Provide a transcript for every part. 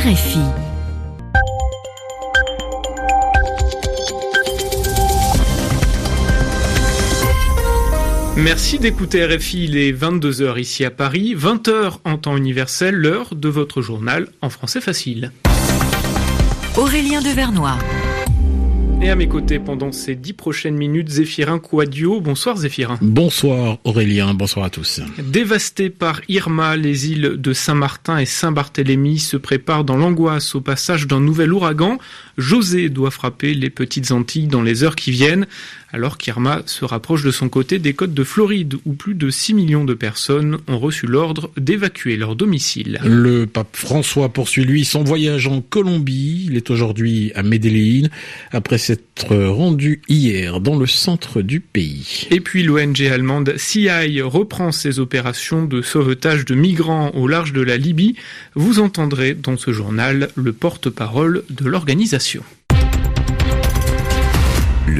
RFI. Merci d'écouter RFI, il est 22h ici à Paris, 20h en temps universel, l'heure de votre journal en français facile. Aurélien Devernois. Et à mes côtés pendant ces dix prochaines minutes, Zéphirin Quadio. Bonsoir Zéphirin. Bonsoir Aurélien, bonsoir à tous. Dévastées par Irma, les îles de Saint-Martin et Saint-Barthélemy se préparent dans l'angoisse au passage d'un nouvel ouragan. José doit frapper les petites Antilles dans les heures qui viennent alors qu'Irma se rapproche de son côté des côtes de Floride, où plus de 6 millions de personnes ont reçu l'ordre d'évacuer leur domicile. Le pape François poursuit lui son voyage en Colombie. Il est aujourd'hui à Medellín, après s'être rendu hier dans le centre du pays. Et puis l'ONG allemande CI reprend ses opérations de sauvetage de migrants au large de la Libye. Vous entendrez dans ce journal le porte-parole de l'organisation.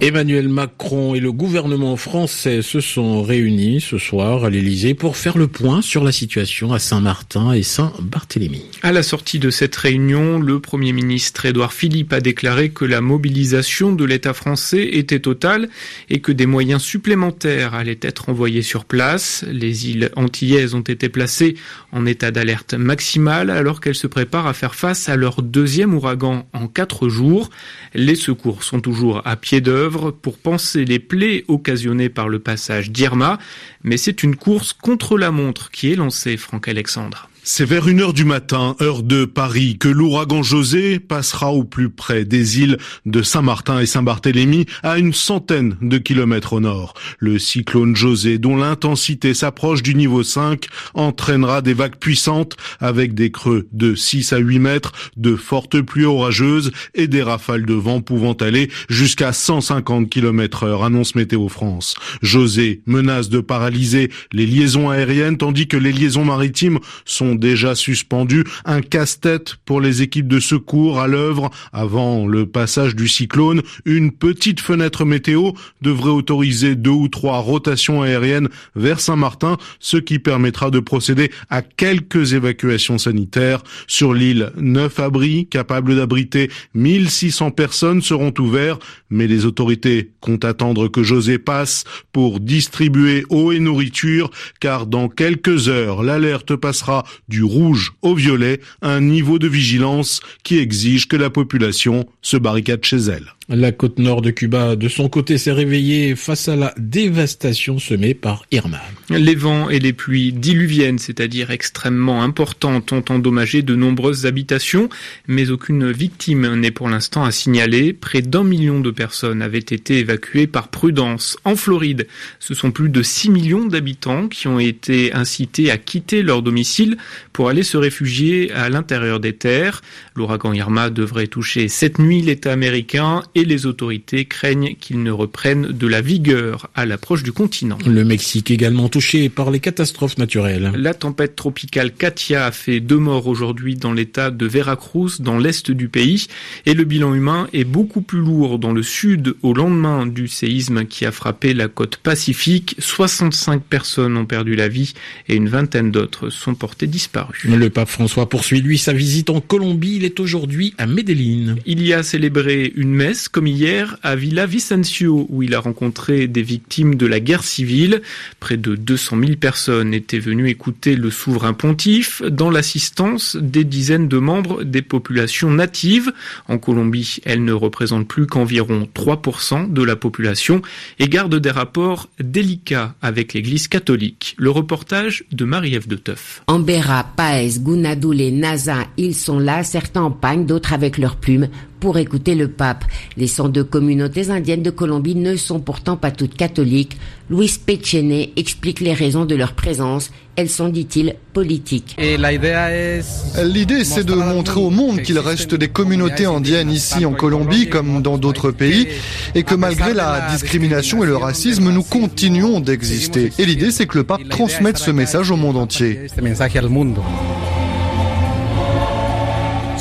Emmanuel Macron et le gouvernement français se sont réunis ce soir à l'Elysée pour faire le point sur la situation à Saint-Martin et Saint-Barthélemy. À la sortie de cette réunion, le Premier ministre Édouard Philippe a déclaré que la mobilisation de l'État français était totale et que des moyens supplémentaires allaient être envoyés sur place. Les îles antillaises ont été placées en état d'alerte maximale alors qu'elles se préparent à faire face à leur deuxième ouragan en quatre jours. Les secours sont toujours à pied d'œuvre pour penser les plaies occasionnées par le passage d'Irma, mais c'est une course contre la montre qui est lancée, Franck Alexandre. C'est vers une heure du matin, heure de Paris, que l'ouragan José passera au plus près des îles de Saint-Martin et Saint-Barthélemy, à une centaine de kilomètres au nord. Le cyclone José, dont l'intensité s'approche du niveau 5, entraînera des vagues puissantes avec des creux de 6 à 8 mètres, de fortes pluies orageuses et des rafales de vent pouvant aller jusqu'à 150 km heure, annonce Météo France. José menace de paralyser les liaisons aériennes tandis que les liaisons maritimes sont déjà suspendu, un casse-tête pour les équipes de secours à l'œuvre avant le passage du cyclone. Une petite fenêtre météo devrait autoriser deux ou trois rotations aériennes vers Saint-Martin, ce qui permettra de procéder à quelques évacuations sanitaires. Sur l'île, neuf abris capables d'abriter 1600 personnes seront ouverts, mais les autorités comptent attendre que José passe pour distribuer eau et nourriture, car dans quelques heures, l'alerte passera du rouge au violet, un niveau de vigilance qui exige que la population se barricade chez elle. La côte nord de Cuba, de son côté, s'est réveillée face à la dévastation semée par Irma. Les vents et les pluies diluviennes, c'est-à-dire extrêmement importantes, ont endommagé de nombreuses habitations, mais aucune victime n'est pour l'instant à signaler. Près d'un million de personnes avaient été évacuées par prudence. En Floride, ce sont plus de 6 millions d'habitants qui ont été incités à quitter leur domicile pour aller se réfugier à l'intérieur des terres. L'ouragan Irma devrait toucher cette nuit l'État américain les autorités craignent qu'il ne reprenne de la vigueur à l'approche du continent. Le Mexique également touché par les catastrophes naturelles. La tempête tropicale Katia a fait deux morts aujourd'hui dans l'état de Veracruz, dans l'est du pays, et le bilan humain est beaucoup plus lourd dans le sud au lendemain du séisme qui a frappé la côte pacifique. 65 personnes ont perdu la vie et une vingtaine d'autres sont portées disparues. Le pape François poursuit lui sa visite en Colombie. Il est aujourd'hui à Medellín. Il y a célébré une messe comme hier à Villa Vicencio où il a rencontré des victimes de la guerre civile. Près de 200 000 personnes étaient venues écouter le souverain pontife dans l'assistance des dizaines de membres des populations natives. En Colombie, elles ne représentent plus qu'environ 3% de la population et gardent des rapports délicats avec l'église catholique. Le reportage de Marie-Ève de Teuf. Ambera, Paez, Gunadoule, Naza, ils sont là, certains en pagne, d'autres avec leurs plumes pour écouter le pape. Les 102 communautés indiennes de Colombie ne sont pourtant pas toutes catholiques. Luis Pechene explique les raisons de leur présence. Elles sont, dit-il, politiques. L'idée, c'est de montrer au monde qu'il reste des communautés indiennes ici en Colombie comme dans d'autres pays et que malgré la discrimination et le racisme, nous continuons d'exister. Et l'idée, c'est que le pape transmette ce message au monde entier.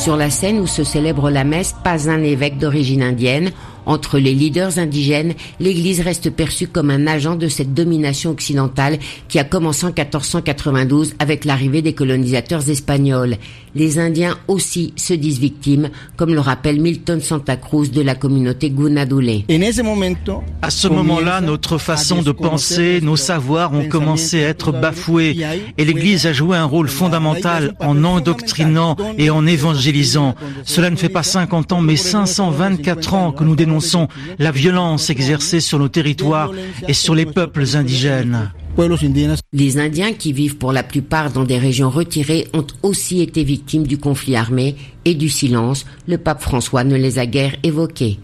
Sur la scène où se célèbre la messe, pas un évêque d'origine indienne. Entre les leaders indigènes, l'Église reste perçue comme un agent de cette domination occidentale qui a commencé en 1492 avec l'arrivée des colonisateurs espagnols. Les Indiens aussi se disent victimes, comme le rappelle Milton Santa Cruz de la communauté Gunadule. À ce moment-là, notre façon de penser, nos savoirs ont commencé à être bafoués et l'Église a joué un rôle fondamental en endoctrinant et en évangélisant. Cela ne fait pas 50 ans, mais 524 ans que nous dénonçons la violence exercée sur nos territoires et sur les peuples indigènes. Les Indiens qui vivent pour la plupart dans des régions retirées ont aussi été victimes du conflit armé et du silence. Le pape François ne les a guère évoqués.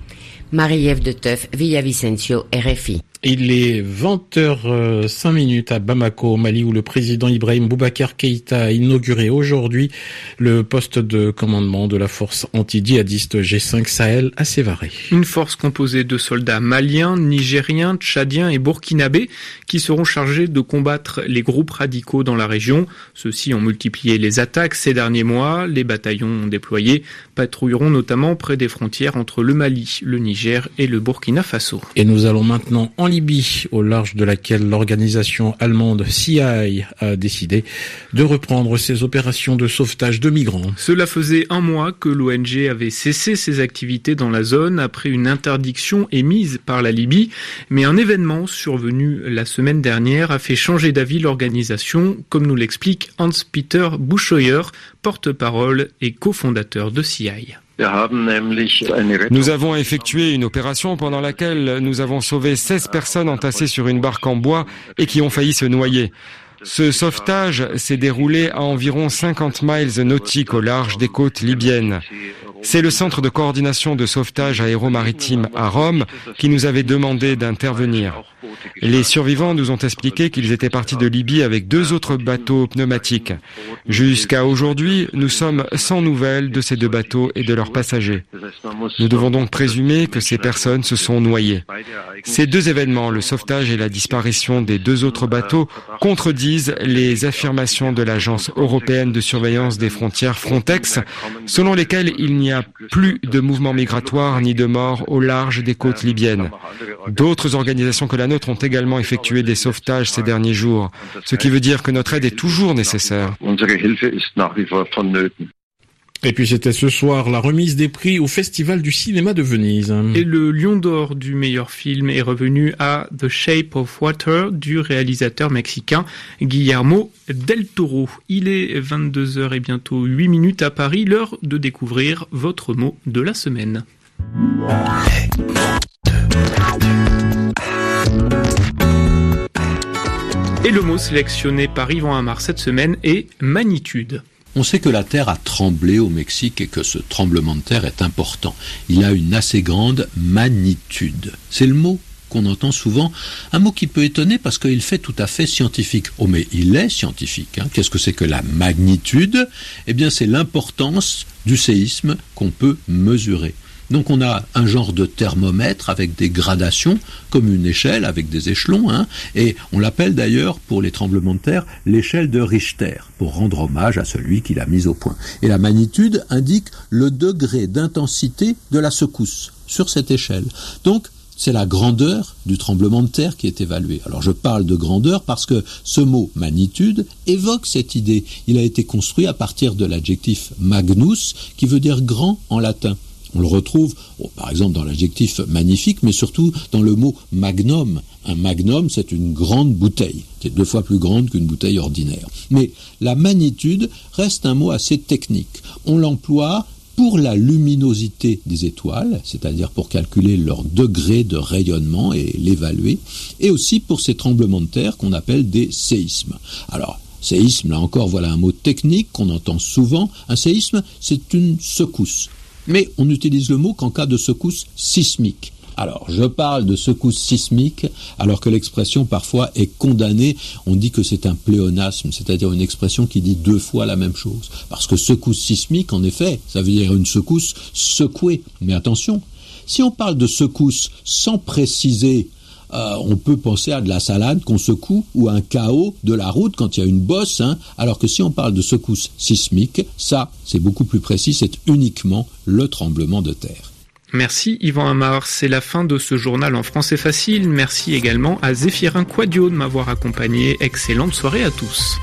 Marie-Ève de Teuf, Villavicencio, RFI. Il est 20h05 minutes à Bamako, au Mali, où le président Ibrahim Boubacar Keïta a inauguré aujourd'hui le poste de commandement de la force anti-djihadiste G5 Sahel à Sévaré. Une force composée de soldats maliens, nigériens, tchadiens et burkinabés qui seront chargés de combattre les groupes radicaux dans la région. Ceux-ci ont multiplié les attaques ces derniers mois. Les bataillons déployés patrouilleront notamment près des frontières entre le Mali, le Niger et le Burkina Faso. Et nous allons maintenant en Libye, au large de laquelle l'organisation allemande CI a décidé de reprendre ses opérations de sauvetage de migrants. Cela faisait un mois que l'ONG avait cessé ses activités dans la zone après une interdiction émise par la Libye, mais un événement survenu la semaine dernière a fait changer d'avis l'organisation, comme nous l'explique Hans-Peter Buscheuer, porte-parole et cofondateur de CI. Nous avons effectué une opération pendant laquelle nous avons sauvé 16 personnes entassées sur une barque en bois et qui ont failli se noyer. Ce sauvetage s'est déroulé à environ 50 miles nautiques au large des côtes libyennes. C'est le centre de coordination de sauvetage aéromaritime à Rome qui nous avait demandé d'intervenir. Les survivants nous ont expliqué qu'ils étaient partis de Libye avec deux autres bateaux pneumatiques. Jusqu'à aujourd'hui, nous sommes sans nouvelles de ces deux bateaux et de leurs passagers. Nous devons donc présumer que ces personnes se sont noyées. Ces deux événements, le sauvetage et la disparition des deux autres bateaux, contredisent les affirmations de l'Agence européenne de surveillance des frontières Frontex, selon lesquelles il n'y a plus de mouvements migratoires ni de morts au large des côtes libyennes. D'autres organisations que la nôtre ont également effectué des sauvetages ces derniers jours, ce qui veut dire que notre aide est toujours nécessaire. Et puis c'était ce soir la remise des prix au Festival du cinéma de Venise. Et le Lion d'or du meilleur film est revenu à The Shape of Water du réalisateur mexicain Guillermo del Toro. Il est 22h et bientôt 8 minutes à Paris, l'heure de découvrir votre mot de la semaine. Et le mot sélectionné par Yvan Amar cette semaine est magnitude. On sait que la Terre a tremblé au Mexique et que ce tremblement de terre est important. Il a une assez grande magnitude. C'est le mot qu'on entend souvent, un mot qui peut étonner parce qu'il fait tout à fait scientifique. Oh mais il est scientifique. Hein. Qu'est-ce que c'est que la magnitude? Eh bien c'est l'importance du séisme qu'on peut mesurer. Donc on a un genre de thermomètre avec des gradations, comme une échelle avec des échelons, hein, et on l'appelle d'ailleurs pour les tremblements de terre l'échelle de Richter, pour rendre hommage à celui qui l'a mise au point. Et la magnitude indique le degré d'intensité de la secousse sur cette échelle. Donc c'est la grandeur du tremblement de terre qui est évaluée. Alors je parle de grandeur parce que ce mot magnitude évoque cette idée. Il a été construit à partir de l'adjectif magnus qui veut dire grand en latin. On le retrouve, par exemple, dans l'adjectif magnifique, mais surtout dans le mot magnum. Un magnum, c'est une grande bouteille. C'est deux fois plus grande qu'une bouteille ordinaire. Mais la magnitude reste un mot assez technique. On l'emploie pour la luminosité des étoiles, c'est-à-dire pour calculer leur degré de rayonnement et l'évaluer, et aussi pour ces tremblements de terre qu'on appelle des séismes. Alors, séisme, là encore, voilà un mot technique qu'on entend souvent. Un séisme, c'est une secousse mais on utilise le mot qu'en cas de secousse sismique. Alors, je parle de secousse sismique, alors que l'expression parfois est condamnée. On dit que c'est un pléonasme, c'est-à-dire une expression qui dit deux fois la même chose. Parce que secousse sismique, en effet, ça veut dire une secousse secouée. Mais attention, si on parle de secousse sans préciser euh, on peut penser à de la salade qu'on secoue ou un chaos de la route quand il y a une bosse, hein. alors que si on parle de secousse sismique, ça, c'est beaucoup plus précis, c'est uniquement le tremblement de terre. Merci Yvan Amar, c'est la fin de ce journal en français facile. Merci également à Zéphirin Quadio de m'avoir accompagné. Excellente soirée à tous.